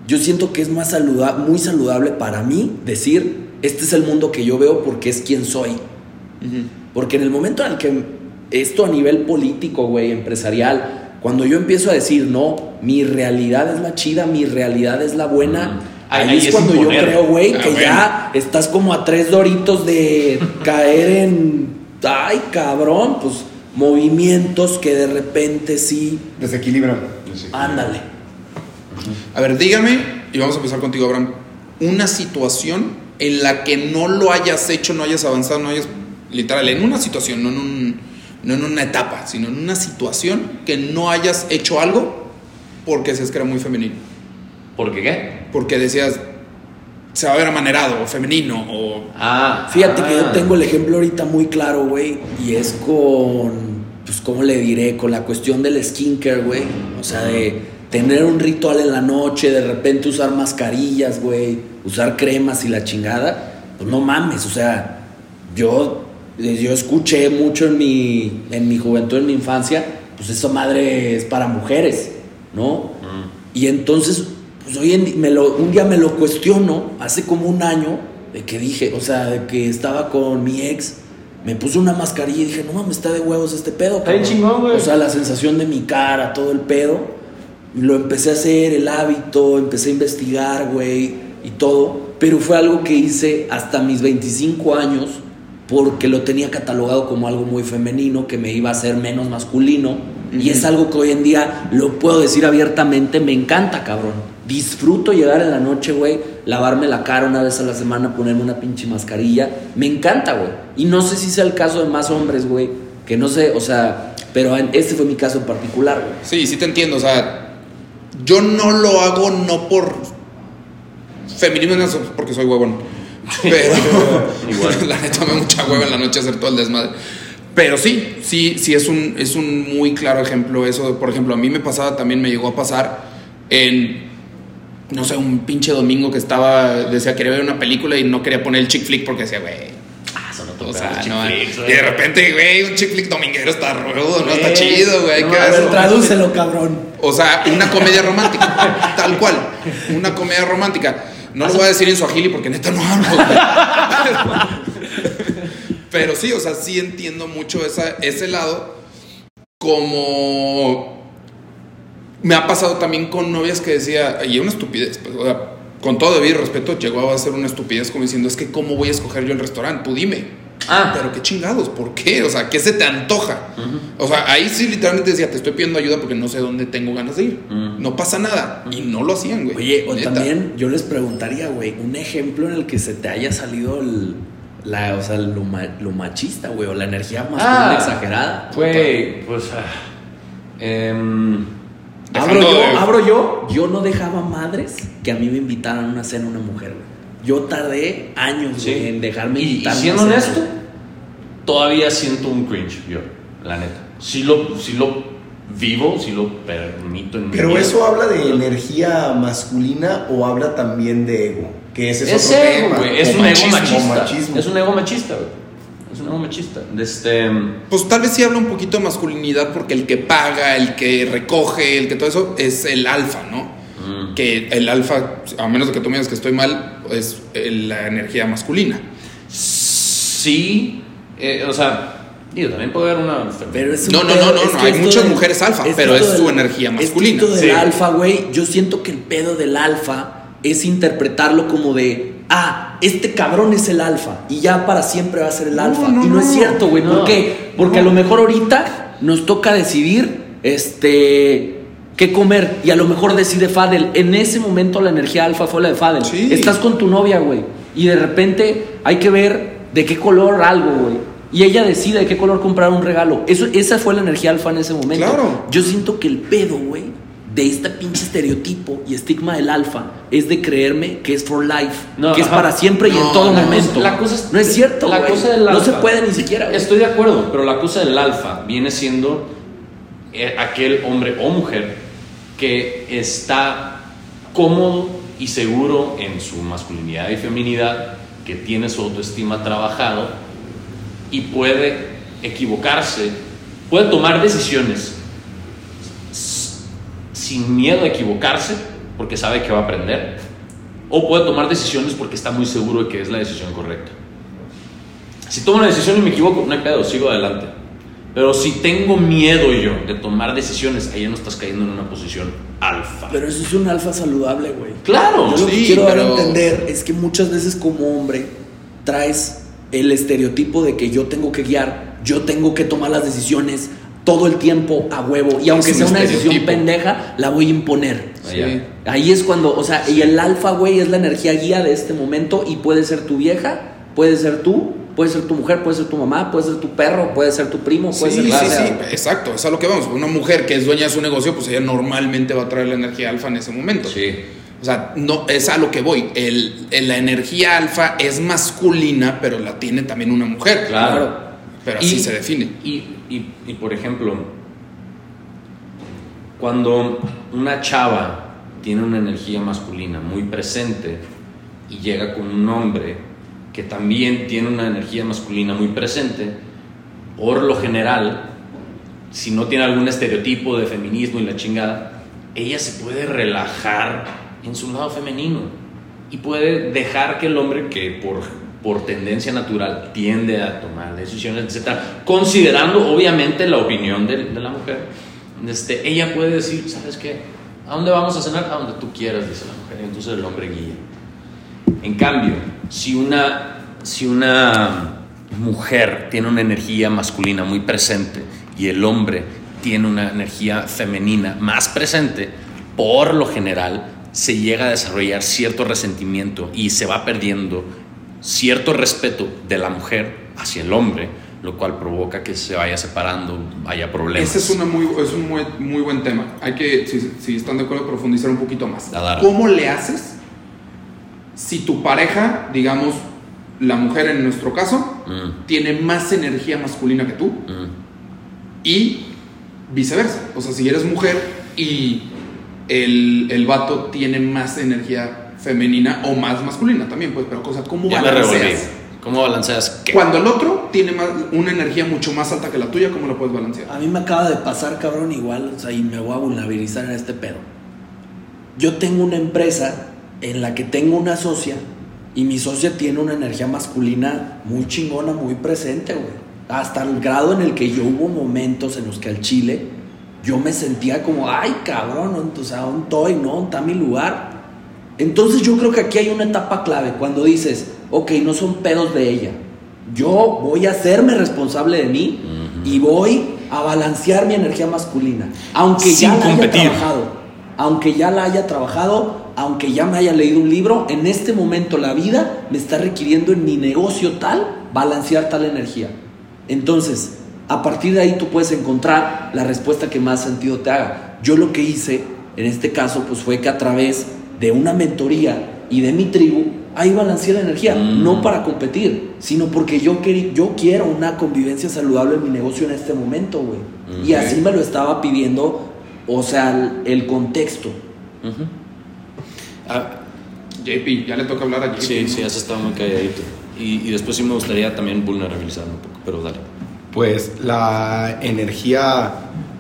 Yo siento que es más saluda muy saludable para mí decir, este es el mundo que yo veo porque es quien soy. Porque en el momento en el que esto a nivel político, güey, empresarial, cuando yo empiezo a decir, no, mi realidad es la chida, mi realidad es la buena. Ahí, Ahí es, es cuando yo imponer. creo, güey, Ah, que bueno. ya estás como a tres doritos de caer en, ay, cabrón, pues movimientos que de repente sí, Desequilibran. ándale. A ver, dígame, y vamos a empezar contigo, Abraham, una situación en la que no lo hayas hecho, no hayas avanzado, no hayas, literal, en una situación, no en, un- no en una etapa, sino en una situación que no hayas hecho algo porque decías que era muy femenino. ¿Por qué qué? Porque decías, se va a ver amanerado o femenino o... Ah. Fíjate que yo ah. tengo el ejemplo ahorita muy claro, güey, y es con, pues, ¿cómo le diré? Con la cuestión del skincare, güey. O sea, de tener un ritual en la noche, de repente usar mascarillas, güey, usar cremas y la chingada. Pues no mames, o sea, yo, yo escuché mucho en mi, en mi juventud, en mi infancia, pues esa madre es para mujeres, ¿no? Mm. Y entonces, pues hoy en me lo, un día me lo cuestiono, hace como un año, de que dije, o sea, de que estaba con mi ex, me puse una mascarilla y dije, no mames, está de huevos este pedo. Está bien cabrón". chingón, güey. O sea, la sensación de mi cara, todo el pedo. Lo empecé a hacer, el hábito, empecé a investigar, güey, y todo. Pero fue algo que hice hasta mis 25 años, porque lo tenía catalogado como algo muy femenino, que me iba a hacer menos masculino. Y es algo que hoy en día lo puedo decir abiertamente, me encanta, cabrón. Disfruto llegar en la noche, güey, lavarme la cara una vez a la semana, ponerme una pinche mascarilla. Me encanta, güey. Y no sé si sea el caso de más hombres, güey, que no sé, o sea, pero en- este fue mi caso en particular, güey. Sí, sí te entiendo, o sea, yo no lo hago no por feminismo, no, porque soy huevón, pero Igual. la neta me mucha hueva en la noche hacer todo el desmadre. Pero sí, sí, sí es un, es un muy claro ejemplo eso. Por ejemplo, a mí me pasaba, también me llegó a pasar en, no sé, un pinche domingo que estaba, decía, quería ver una película y no quería poner el chick flick porque decía, güey, Ah, eso no te o sea, no, y de repente, güey, un chick flick dominguero está rudo, no está chido, güey, no. Tradúcelo, cabrón. O sea, una comedia romántica, tal cual, una comedia romántica. No lo voy a decir en suajili porque neta no hablo. Pero sí, o sea, sí entiendo mucho esa, ese lado. Como me ha pasado también con novias que decía, y una estupidez, pues, o sea, con todo debido respeto, llegó a ser una estupidez como diciendo, es que cómo voy a escoger yo el restaurante, tú dime. Ah. Pero qué chingados, ¿por qué? O sea, ¿qué se te antoja? O sea, ahí sí literalmente decía, te estoy pidiendo ayuda porque no sé dónde tengo ganas de ir. No pasa nada. Y no lo hacían, güey. Oye, o Neta. también yo les preguntaría, güey, un ejemplo en el que se te haya salido el, la, o sea, lo, ma- lo machista, güey, o la energía masculina Ah. exagerada. Güey, pues. ah, Em, Abro yo, de- abro yo. Yo no dejaba madres que a mí me invitaran a una cena una mujer, güey. Yo tardé años, sí. güey, en dejarme y, y invitar. a una siendo cena, honesto, todavía siento un cringe, yo, la neta. Sí lo, sí lo vivo, sí lo permito en mi Pero vida. eso habla de energía masculina o habla también de ego. Que ese es, Es otro ego, tema. güey. Es O un ego machismo, machista. machismo. Es un ego machista, güey. Es un ego machista. De este, Pues tal vez sí habla un poquito de masculinidad porque el que paga, el que recoge, el que todo eso es el alfa, ¿no? mm, Que el alfa, a menos de que tú me digas que estoy mal, es eh, la energía masculina. sí, eh, o sea, digo, también puede haber una. Pero es un No, no, pedo, no, no, es no, hay muchas del- mujeres alfa, pero es su del- energía masculina. esto del Sí. alfa, güey, yo siento que el pedo del alfa es interpretarlo como de, ah, este cabrón es el alfa y ya para siempre va a ser el alfa. no, y no, es cierto, güey. ¿Por qué? Porque a lo mejor ahorita nos toca decidir, este, qué comer y a lo mejor decide Fadel. En ese momento la energía alfa fue la de Fadel. Sí. Estás con tu novia, güey, y de repente hay que ver de qué color algo, güey. Y ella decide de qué color comprar un regalo. Eso, esa fue la energía alfa en ese momento. Claro. Yo siento que el pedo, güey, de este pinche estereotipo y estigma del alfa es de creerme que es for life, No, que es para siempre y No, en todo la momento. cosa- la cosa es- no es cierto, la cosa del No se alfa. puede ni siquiera. Estoy de acuerdo, pero la cosa del alfa viene siendo eh, aquel hombre o mujer que está cómodo y seguro en su masculinidad y feminidad, que tiene su autoestima trabajado y puede equivocarse, puede tomar decisiones sin miedo a equivocarse porque sabe que va a aprender, o puede tomar decisiones porque está muy seguro de que es la decisión correcta. Si tomo una decisión y me equivoco, no hay pedo, sigo adelante. Pero si tengo miedo yo de tomar decisiones, ahí ya no estás cayendo en una posición alfa. Pero eso es un alfa saludable, güey. claro, Yo lo que sí, quiero dar a entender es que muchas veces como hombre traes el estereotipo de que yo tengo que guiar, yo tengo que tomar las decisiones todo el tiempo a huevo y aunque un sea una decisión pendeja, la voy a imponer. Allá. Ahí es cuando, o sea, y el alfa, güey, es la energía guía de este momento y puede ser tu vieja, puede ser tú, puede ser tu mujer, puede ser tu mamá, puede ser tu perro, puede ser tu primo, puede Sí, ser sí, sea, sí, exacto, es a lo que vamos. Una mujer que es dueña de su negocio, pues ella normalmente va a traer la energía alfa en ese momento. Sí. O sea, no, es a lo que voy. El, el- la energía alfa es masculina, pero la tiene también una mujer. Claro. Pero así Y- se define. Y, y- y, por ejemplo, cuando una chava tiene una energía masculina muy presente y llega con un hombre que también tiene una energía masculina muy presente, por lo general, si no tiene algún estereotipo de feminismo y la chingada, ella se puede relajar en su lado femenino y puede dejar que el hombre que por, por tendencia natural tiende a tomar decisiones, etcétera, considerando obviamente la opinión de, de la mujer, este, ella puede decir, ¿sabes qué? ¿A dónde vamos a cenar? A donde tú quieras, dice la mujer, y entonces el hombre guía. En cambio, si una, si una mujer tiene una energía masculina muy presente y el hombre tiene una energía femenina más presente, por lo general se llega a desarrollar cierto resentimiento y se va perdiendo cierto respeto de la mujer hacia el hombre, lo cual provoca que se vaya separando, haya problemas. Ese es, una muy, es un muy, muy buen tema. Hay que, si, si están de acuerdo, profundizar un poquito más. ¿Cómo le haces si tu pareja, digamos, la mujer en nuestro caso, Mm, tiene más energía masculina que tú mm. y viceversa? O sea, si eres mujer y el, el vato tiene más energía femenina o más masculina también, pues, pero cosa, ¿cómo Ya balanceas? ¿Cómo balanceas qué? Cuando el otro tiene más, una energía mucho más alta que la tuya, ¿cómo la puedes balancear? A mí me acaba de pasar, cabrón, igual, o sea, y me voy a vulnerabilizar en este pedo. Yo tengo una empresa en la que tengo una socia y mi socia tiene una energía masculina muy chingona, muy presente, güey. Hasta el grado en el que yo hubo momentos en los que al chile yo me sentía como, ay, cabrón, ¿no? o sea, ¿dónde estoy? ¿No? ¿Dónde está mi lugar? Entonces yo creo que aquí hay una etapa clave cuando dices, ok, no son pedos de ella. Yo voy a hacerme responsable de mí y voy a balancear mi energía masculina. Aunque Sin ya la competir. haya trabajado, aunque ya la haya trabajado, aunque ya me haya leído un libro, en este momento la vida me está requiriendo en mi negocio tal, balancear tal energía. Entonces, A partir de ahí tú puedes encontrar la respuesta que más sentido te haga. Yo lo que hice en este caso pues fue que a través de una mentoría y de mi tribu, ahí balanceé la energía, Mm. no para competir, sino porque yo, querí- yo quiero una convivencia saludable en mi negocio en este momento, güey. Y así me lo estaba pidiendo, o sea, el, el contexto. Ujú. Ah, JP, ya le toca hablar a JP. sí, sí, has estado muy calladito. Y, y después sí me gustaría también vulnerabilizarme un poco, pero dale. Pues la energía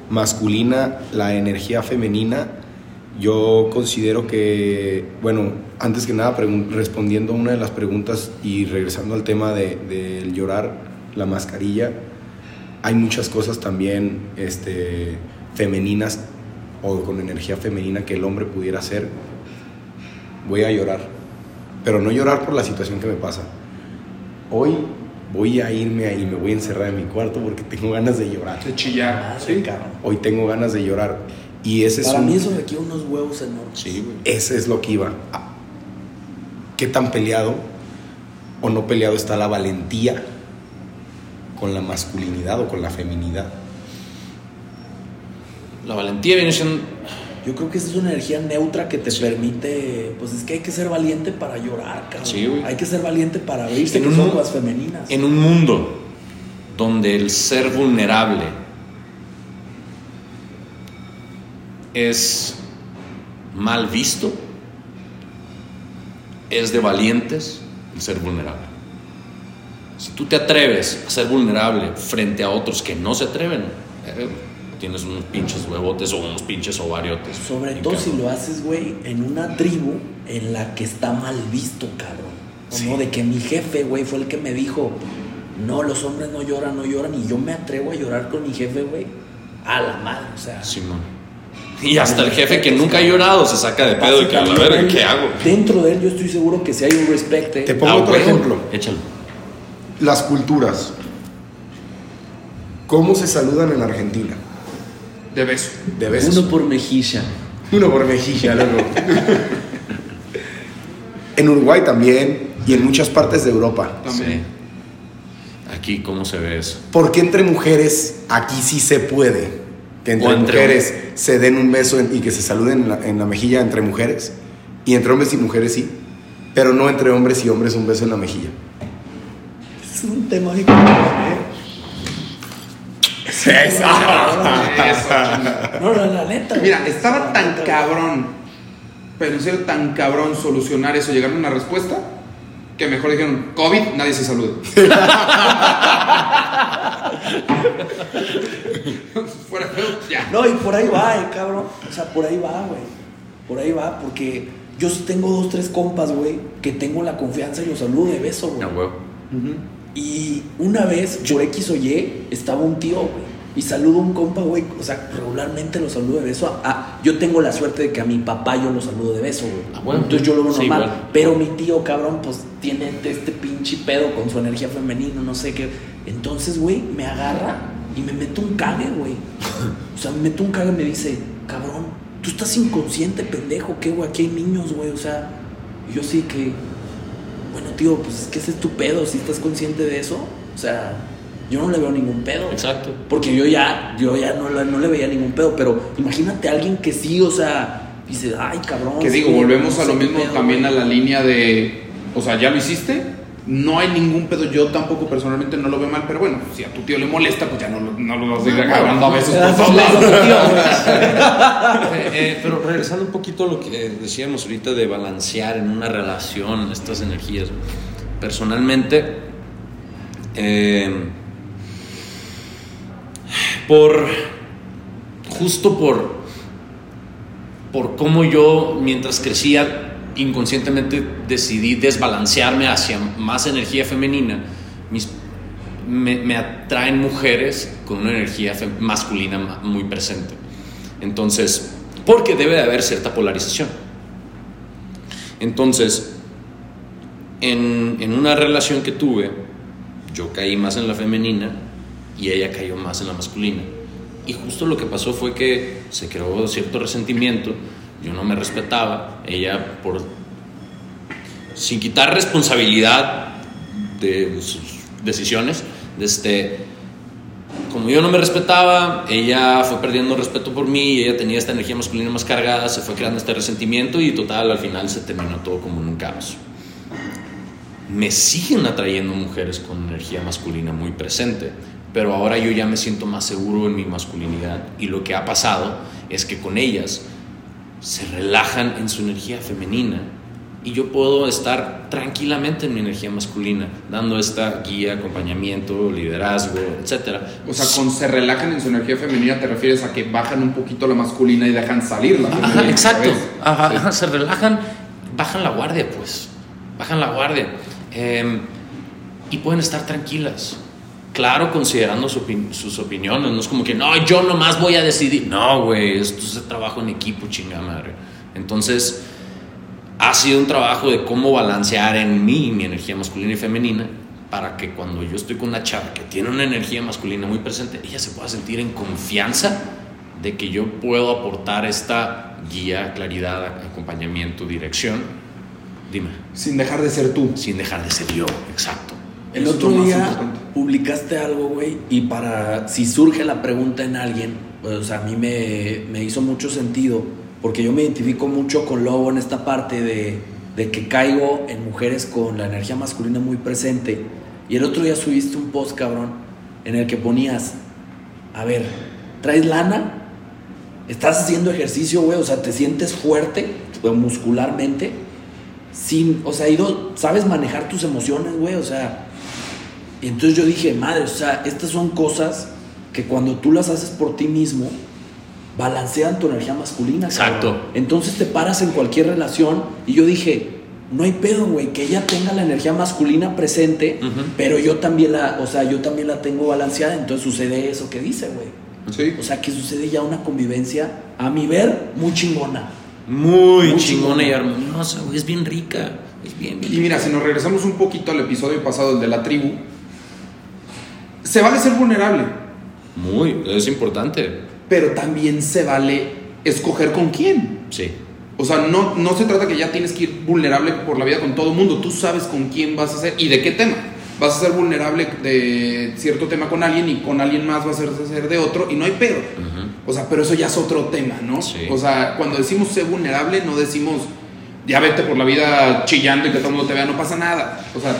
masculina, la energía femenina, yo considero que, bueno, antes que nada respondiendo a una de las preguntas y regresando al tema de- del llorar, la mascarilla, hay muchas cosas también este, femeninas o con energía femenina que el hombre pudiera hacer. Voy a llorar, pero no llorar por la situación que me pasa. Hoy voy a irme ahí, me voy a encerrar en mi cuarto porque tengo ganas de llorar. De chillar. Madre, cabrón. Hoy tengo ganas de llorar. Y ese es Para un- mí eso requiere unos huevos enormes. Sí, güey. ese es lo que iba. ¿Qué tan peleado o no peleado está la valentía con la masculinidad o con la feminidad? La valentía viene siendo. Yo creo que esa es una energía neutra que te permite, pues es que hay que ser valiente para llorar, cabrón. Sí, güey. Hay que ser valiente para abrirse, En que un son mu- las femeninas. En un mundo donde el ser vulnerable es mal visto, es de valientes el ser vulnerable. Si tú te atreves a ser vulnerable frente a otros que no se atreven, eh, tienes unos pinches huevotes o unos pinches ovariotes. Sobre todo cabrón. si lo haces, güey, en una tribu en la que está mal visto, cabrón. O Sí. no, de que mi jefe, güey, fue el que me dijo, no, los hombres no lloran, no lloran, y yo me atrevo a llorar con mi jefe, güey. A la madre, o sea. Simón. Y hasta el jefe que nunca ha llorado se saca de pedo y que a la verga, ¿qué hago? Dentro de él yo estoy seguro que si hay un respect, Te pongo Ah, otro ejemplo. Échalo. Las culturas. ¿Cómo se saludan en Argentina? De beso. De besos. uno por mejilla. Uno por mejilla, loco. en Uruguay también y en muchas partes de Europa. También. Sí. Aquí, ¿cómo se ve eso? ¿Por qué entre mujeres aquí sí se puede? Que entre, mujeres se den un beso en- y que se saluden en la, en la mejilla entre mujeres. Y entre hombres y mujeres sí. Pero no entre hombres y hombres un beso en la mejilla. Es un tema de No, no, la neta. Mira, estaba tan cabrón, pero en serio tan cabrón solucionar eso, llegar a una respuesta, que mejor dijeron, COVID, nadie se saluda. No, y por ahí va, eh, cabrón. O sea, por ahí va, güey. Por ahí va, porque yo sí tengo dos, tres compas, güey, que tengo la confianza y los saludo de beso, güey. A huevo. Y una vez, por X o Y, estaba un tío, güey. Y saludo a un compa, güey. O sea, regularmente lo saludo de beso. a- a- yo tengo la suerte de que a mi papá yo lo saludo de beso, güey. Ah, bueno. Entonces yo lo veo Sí, normal. Pero mi tío, cabrón, pues tiene este pinche pedo con su energía femenina, no sé qué. Entonces, güey, me agarra y me mete un cague, güey. O sea, me mete un cague y me dice, cabrón, tú estás inconsciente, pendejo, ¿qué, güey? Aquí hay niños, güey. O sea, y yo sí que, bueno, tío, pues es que ese es tu pedo, si estás consciente de eso. O sea, yo no le veo ningún pedo. Exacto. Porque yo ya, yo ya no, no le veía ningún pedo, pero imagínate a alguien que sí, o sea, dice, ay, cabrón. Que sí, digo, volvemos no a lo mismo pedo, también güey". a la línea de, o sea, ya lo hiciste, no hay ningún pedo, yo tampoco personalmente no lo veo mal, pero bueno, si a tu tío le molesta, pues ya no, lo- no lo vas a ir agarrando a besos por todos lados. Eh, eh, pero regresando un poquito a lo que decíamos ahorita de balancear en una relación estas energías. Personalmente, eh, por justo por por cómo yo mientras crecía inconscientemente decidí desbalancearme hacia más energía femenina. Me, atraen mujeres con una energía masculina ma- muy presente. Entonces, porque debe de haber cierta polarización. Entonces, en, en una relación que tuve, yo caí más en la femenina y ella cayó más en la masculina. Y justo lo que pasó fue que se creó cierto resentimiento, yo no me respetaba, ella por sin quitar responsabilidad de sus decisiones, este, como yo no me respetaba, ella fue perdiendo respeto por mí, ella tenía esta energía masculina más cargada, se fue creando este resentimiento y total, al final se terminó todo como en un caos. Me siguen atrayendo mujeres con energía masculina muy presente, pero ahora yo ya me siento más seguro en mi masculinidad y lo que ha pasado es que con ellas se relajan en su energía femenina y yo puedo estar tranquilamente en mi energía masculina, dando esta guía, acompañamiento, liderazgo, etc. O sea, con se relajan en su energía femenina te refieres a que bajan un poquito la masculina y dejan salir la femenina. Ajá, exacto. ¿sabes? Ajá, Sí. ajá, se relajan, bajan la guardia, pues. Bajan la guardia. Eh, y pueden estar tranquilas. Claro, considerando su opin- sus opiniones. No es como que, no, yo nomás voy a decidir. No, güey, esto es trabajo en equipo, chingada madre. Entonces, ha sido un trabajo de cómo balancear en mí mi energía masculina y femenina para que cuando yo estoy con una chava que tiene una energía masculina muy presente, ella se pueda sentir en confianza de que yo puedo aportar esta guía, claridad, acompañamiento, dirección. Dime, Sin dejar de ser tú. sin dejar de ser yo, exacto. El otro día publicaste algo, güey, y para si surge la pregunta en alguien, pues, o sea, a mí me, me hizo mucho sentido, porque yo me identifico mucho con Lobo en esta parte de, de que caigo en mujeres con la energía masculina muy presente. Y el otro día subiste un post, cabrón, en el que ponías, a ver, ¿traes lana? ¿Estás haciendo ejercicio, güey? O sea, ¿te sientes fuerte pues, muscularmente? Sin, o sea, ido, ¿sabes manejar tus emociones, güey? O sea, y entonces yo dije, madre, o sea, estas son cosas que cuando tú las haces por ti mismo, balancean tu energía masculina. Exacto. cabrón. Entonces te paras en cualquier relación y yo dije, no hay pedo, güey, que ella tenga la energía masculina presente, Ujú. pero yo también la, o sea, yo también la tengo balanceada, entonces sucede eso que dice, güey. Sí. O sea, que sucede ya una convivencia, a mi ver, muy chingona. Muy, Muy chingona y armoniosa, güey. Es bien rica. Es bien, bien Y mira, si nos regresamos un poquito al episodio pasado, el de la tribu, se vale ser vulnerable, Muy, es importante. pero también se vale escoger con quién. Sí. O sea, no, no se trata que ya tienes que ir vulnerable por la vida con todo el mundo. Tú sabes con quién vas a ser y de qué tema. Vas a ser vulnerable de cierto tema con alguien y con alguien más vas a ser de otro y no hay pedo. Ujú. O sea, pero eso ya es otro tema, ¿no? Sí. O sea, cuando decimos ser vulnerable, no decimos ya vete por la vida chillando y que todo el mundo te vea, no pasa nada. O sea,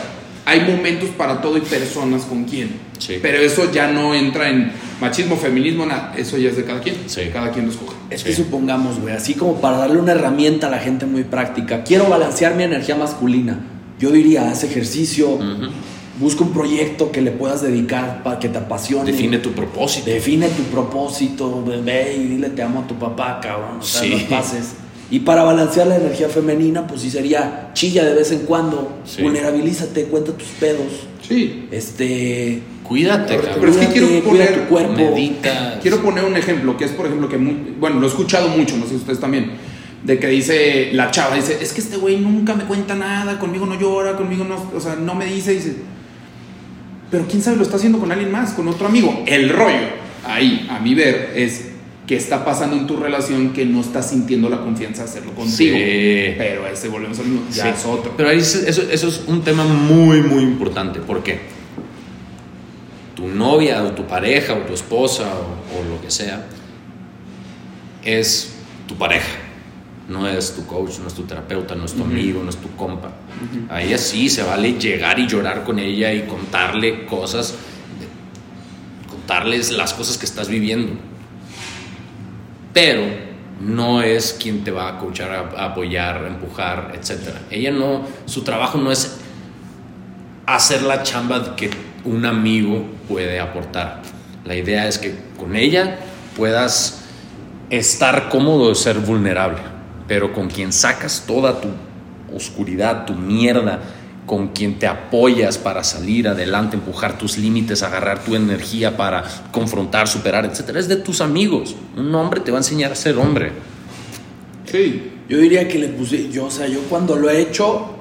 hay momentos para todo y personas con quién. Sí. Pero eso ya no entra en machismo, feminismo, nada. Eso ya es de cada quien. Sí. Cada quien lo escoge. Es Sí. que supongamos, güey, así como para darle una herramienta a la gente muy práctica, quiero balancear mi energía masculina. Yo diría, haz ejercicio, Ujú. busca un proyecto que le puedas dedicar para que te apasione. Define tu propósito. Define tu propósito, ve y dile te amo a tu papá, cabrón. O sea, Sí. los pases. Y para balancear la energía femenina, pues sí sería chilla de vez en cuando, Sí. vulnerabilízate, cuenta tus pedos. Sí. Este. Cuídate, Pero es que quiero poner- tu cuerpo. Quiero poner un ejemplo, que es por ejemplo que, muy- bueno, lo he escuchado mucho, no sé si ustedes también, de que dice la chava, dice, es que este güey nunca me cuenta nada, conmigo no llora, conmigo no, o sea, no me dice, dice, pero quién sabe lo está haciendo con alguien más, con otro amigo. El rollo, ahí, a mi ver, es que está pasando en tu relación que no estás sintiendo la confianza de hacerlo contigo. Sí. Pero ese volvemos al mismo, ya Sí. es otro. Pero ahí es- eso, eso es un tema muy, muy importante. ¿Por qué? Tu novia o tu pareja o tu esposa o, o lo que sea es tu pareja. No es tu coach, no es tu terapeuta, no es tu amigo, no es tu compa. A ella sí se vale llegar y llorar con ella y contarle cosas, contarles las cosas que estás viviendo. Pero no es quien te va a coachar, a, apoyar, a empujar, etc. Ella no, su trabajo no es hacer la chamba que un amigo puede aportar. La idea es que con ella puedas estar cómodo de ser vulnerable, pero con quien sacas toda tu oscuridad, tu mierda, con quien te apoyas para salir adelante, empujar tus límites, agarrar tu energía para confrontar, superar, etc. Es de tus amigos. Un hombre te va a enseñar a ser hombre. Sí. Yo diría que le puse, yo, o sea, yo cuando lo he hecho,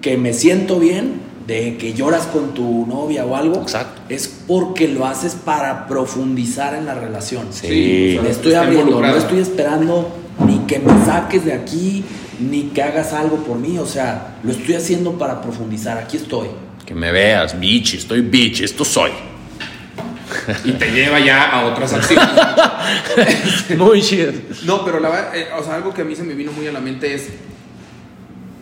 que me siento bien, de que lloras con tu novia o algo, Exacto. es porque lo haces para profundizar en la relación. Sí, o sea, Me estoy abriendo, no estoy esperando ni que me saques de aquí, ni que hagas algo por mí, o sea, lo estoy haciendo para profundizar, aquí estoy. Que me veas, bitch, estoy bitch, esto soy. y te lleva ya a otras acciones. Muy chido. No, pero la verdad, eh, o sea, algo que a mí se me vino muy a la mente es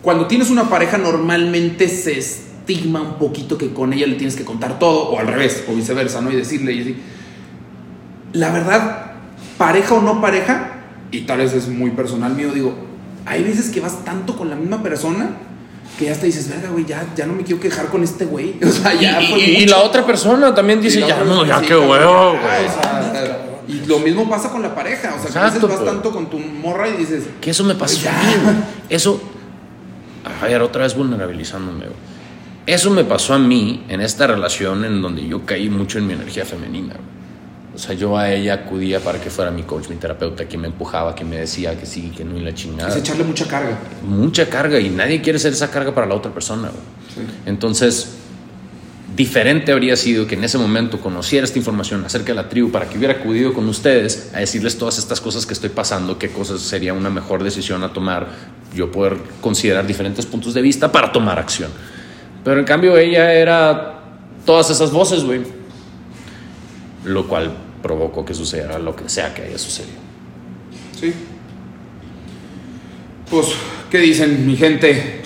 cuando tienes una pareja normalmente se estigma un poquito que con ella le tienes que contar todo o al revés o viceversa, ¿no? Y decirle y así. La verdad, pareja o no pareja, y tal vez es muy personal mío, digo, hay veces que vas tanto con la misma persona que ya te dices, verga, güey, ya, ya no me quiero quejar con este güey. O sea, ya y, y- y mucho". la otra persona también dice, ya no, ya qué huevo, güey. y lo mismo pasa con la pareja. O sea, que a veces Exacto, vas pues. tanto con tu morra y dices, Que eso me pasó güey. Eso. A ver, otra vez vulnerabilizándome, güey. Eso me pasó a mí en esta relación en donde yo caí mucho en mi energía femenina. O sea, yo a ella acudía para que fuera mi coach, mi terapeuta, que me empujaba, que me decía que sí, que no y la chingada. es echarle mucha carga. Mucha carga y nadie quiere ser esa carga para la otra persona. Entonces, diferente habría sido que en ese momento conociera esta información acerca de la tribu para que hubiera acudido con ustedes a decirles todas estas cosas que estoy pasando, qué cosas sería una mejor decisión a tomar, yo poder considerar diferentes puntos de vista para tomar acción. Pero en cambio ella era todas esas voces, güey. Lo cual provocó que sucediera lo que sea que haya sucedido. Sí. Pues, ¿qué dicen, mi gente?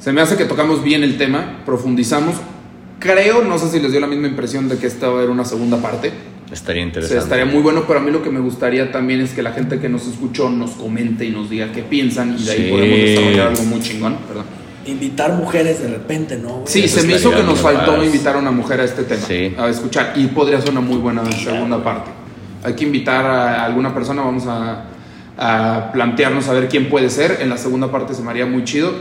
Se me hace que tocamos bien el tema, profundizamos. Creo, no sé si les dio la misma impresión de que esta va a haber una segunda parte. Estaría O sea, interesante. estaría muy bueno, pero a mí lo que me gustaría también es que la gente que nos escuchó nos comente y nos diga qué piensan y de ahí Sí. podemos desarrollar algo muy chingón, ¿verdad? Invitar mujeres de repente, ¿no? güey? Sí, Eso se me hizo que nos faltó padre. invitar a una mujer a este tema, Sí. a escuchar, y podría ser una muy buena segunda parte. Hay que invitar a alguna persona, vamos a, a plantearnos a ver quién puede ser. En la segunda parte se me haría muy chido.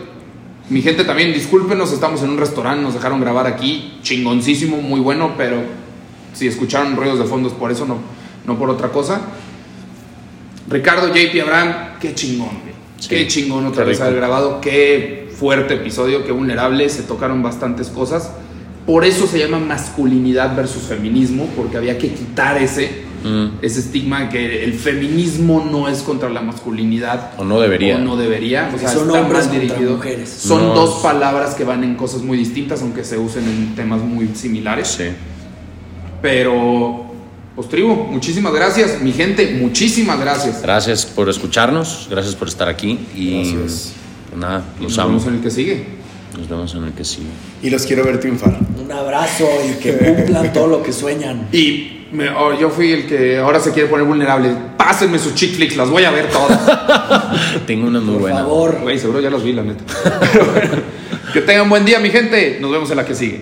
Mi gente también, discúlpenos, estamos en un restaurante, nos dejaron grabar aquí, chingoncísimo, muy bueno, pero si escucharon ruidos de fondo es por eso, no, no por otra cosa. Ricardo, JP, Abraham, qué chingón, güey. Sí, Qué chingón otra qué vez haber grabado, qué fuerte episodio, qué vulnerable, se tocaron bastantes cosas. Por eso se llama masculinidad versus feminismo, porque había que quitar ese, Mm. ese estigma de que el feminismo no es contra la masculinidad. O no debería. O no debería. O sea, son hombres dirigido. mujeres. Son No. dos palabras que van en cosas muy distintas, aunque se usen en temas muy similares. Sí. Pero, pues tribu, muchísimas gracias. Mi gente, muchísimas gracias. Gracias por escucharnos, gracias por estar aquí y Gracias. Pues nada, Nos amo. vemos en el que sigue. Nos vemos en el que sigue. Y los quiero ver triunfar. Un abrazo y que cumplan todo lo que sueñan. Y me- oh, yo fui el que ahora se quiere poner vulnerable. Pásenme sus chick flicks, las voy a ver todas. Tengo una muy Por buena. favor. Güey, seguro ya las vi, la neta. Pero bueno, que tengan buen día, mi gente. Nos vemos en la que sigue.